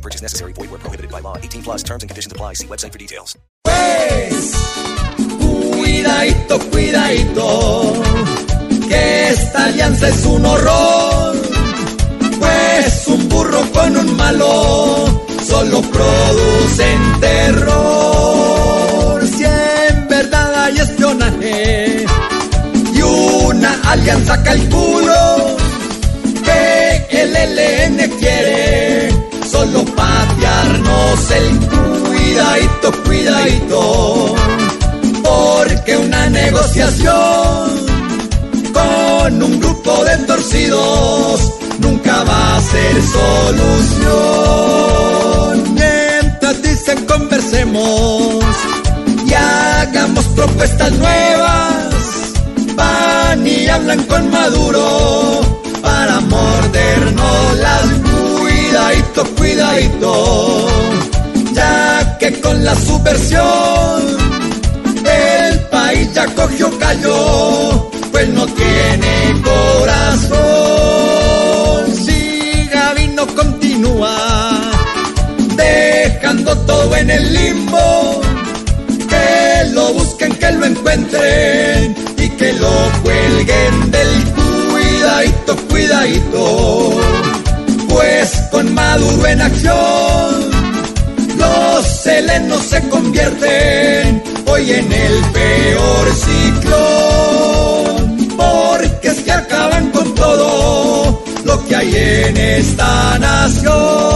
Purchase necessary. Void where prohibited by law. 18 plus terms and conditions apply. See website for details. Pues, cuidadito, cuidadito, que esta alianza es un horror. Pues un burro con un malo solo producen terror. Si en verdad hay espionaje y una alianza calculo que el LN quiere negociación con un grupo de torcidos nunca va a ser solución. Mientras dicen conversemos y hagamos propuestas nuevas, van y hablan con Maduro para mordernos las cuidadito, cuidadito, ya que con la subversión el país ya dejando todo en el limbo, que lo busquen, que lo encuentren y que lo cuelguen del cuidadito, cuidadito. Pues con Maduro en acción, los selenos se convierten hoy en el peor ciclón, porque es que acaban con todo lo que hay en esta nación.